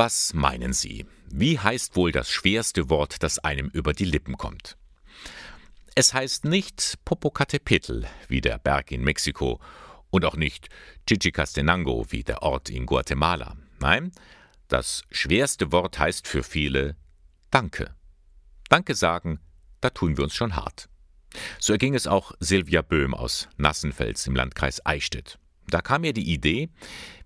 Was meinen Sie? Wie heißt wohl das schwerste Wort, das einem über die Lippen kommt? Es heißt nicht Popocatépetl wie der Berg in Mexiko und auch nicht Chichicastenango wie der Ort in Guatemala. Nein, das schwerste Wort heißt für viele Danke. Danke sagen, da tun wir uns schon hart. So erging es auch Silvia Böhm aus Nassenfels im Landkreis Eichstätt. Da kam mir die Idee,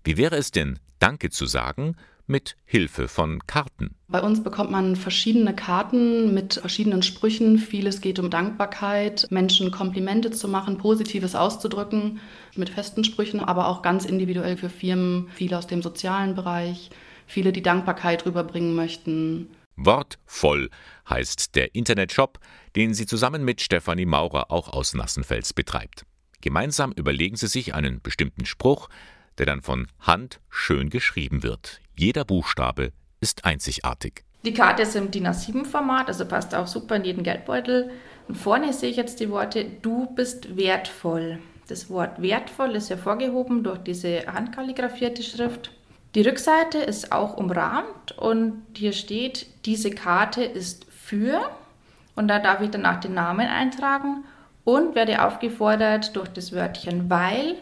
wie wäre es denn, Danke zu sagen, mit Hilfe von Karten. Bei uns bekommt man verschiedene Karten mit verschiedenen Sprüchen. Vieles geht um Dankbarkeit, Menschen Komplimente zu machen, Positives auszudrücken mit festen Sprüchen, aber auch ganz individuell für Firmen, viele aus dem sozialen Bereich, viele, die Dankbarkeit rüberbringen möchten. Wortvoll heißt der Internetshop, den sie zusammen mit Stefanie Maurer auch aus Nassenfels betreibt. Gemeinsam überlegen sie sich einen bestimmten Spruch, der dann von Hand schön geschrieben wird. Jeder Buchstabe ist einzigartig. Die Karte ist im DIN A7-Format, also passt auch super in jeden Geldbeutel. Und vorne sehe ich jetzt die Worte Du bist wertvoll. Das Wort wertvoll ist hervorgehoben durch diese handkalligrafierte Schrift. Die Rückseite ist auch umrahmt und hier steht, diese Karte ist für und da darf ich danach den Namen eintragen und werde aufgefordert, durch das Wörtchen weil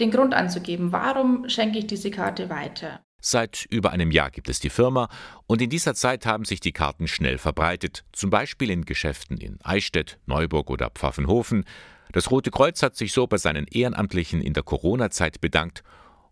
den Grund anzugeben, warum schenke ich diese Karte weiter. Seit über einem Jahr gibt es die Firma und in dieser Zeit haben sich die Karten schnell verbreitet, zum Beispiel in Geschäften in Eichstätt, Neuburg oder Pfaffenhofen. Das Rote Kreuz hat sich so bei seinen Ehrenamtlichen in der Corona-Zeit bedankt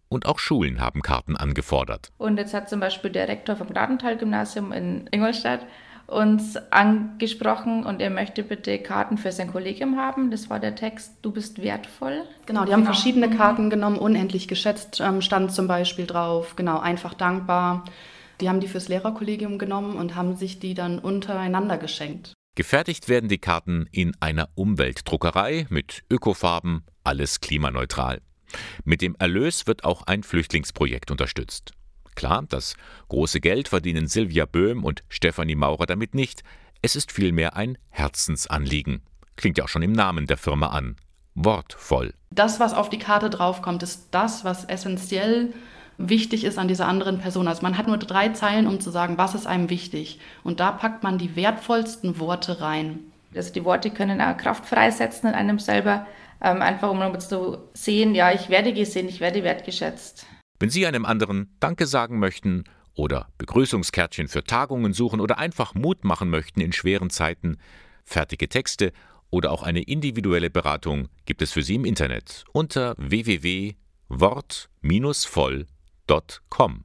und auch Schulen haben Karten angefordert. Und jetzt hat zum Beispiel der Rektor vom Gnadental-Gymnasium in Ingolstadt uns angesprochen und er möchte bitte Karten für sein Kollegium haben. Das war der Text, du bist wertvoll. Genau, die haben genau. verschiedene mhm. Karten genommen, unendlich geschätzt ähm, stand zum Beispiel drauf, genau, einfach dankbar. Die haben die fürs Lehrerkollegium genommen und haben sich die dann untereinander geschenkt. Gefertigt werden die Karten in einer Umweltdruckerei mit Ökofarben, alles klimaneutral. Mit dem Erlös wird auch ein Flüchtlingsprojekt unterstützt. Klar, das große Geld verdienen Silvia Böhm und Stefanie Maurer damit nicht. Es ist vielmehr ein Herzensanliegen. Klingt ja auch schon im Namen der Firma an. Wortvoll. Das, was auf die Karte draufkommt, ist das, was essentiell wichtig ist an dieser anderen Person. Also man hat nur drei Zeilen, um zu sagen, was ist einem wichtig. Und da packt man die wertvollsten Worte rein. Also die Worte können auch Kraft freisetzen in einem selber, ähm, einfach um zu sehen, ja, ich werde gesehen, ich werde wertgeschätzt. Wenn Sie einem anderen Danke sagen möchten oder Begrüßungskärtchen für Tagungen suchen oder einfach Mut machen möchten in schweren Zeiten, fertige Texte oder auch eine individuelle Beratung gibt es für Sie im Internet unter www.wort-voll.com.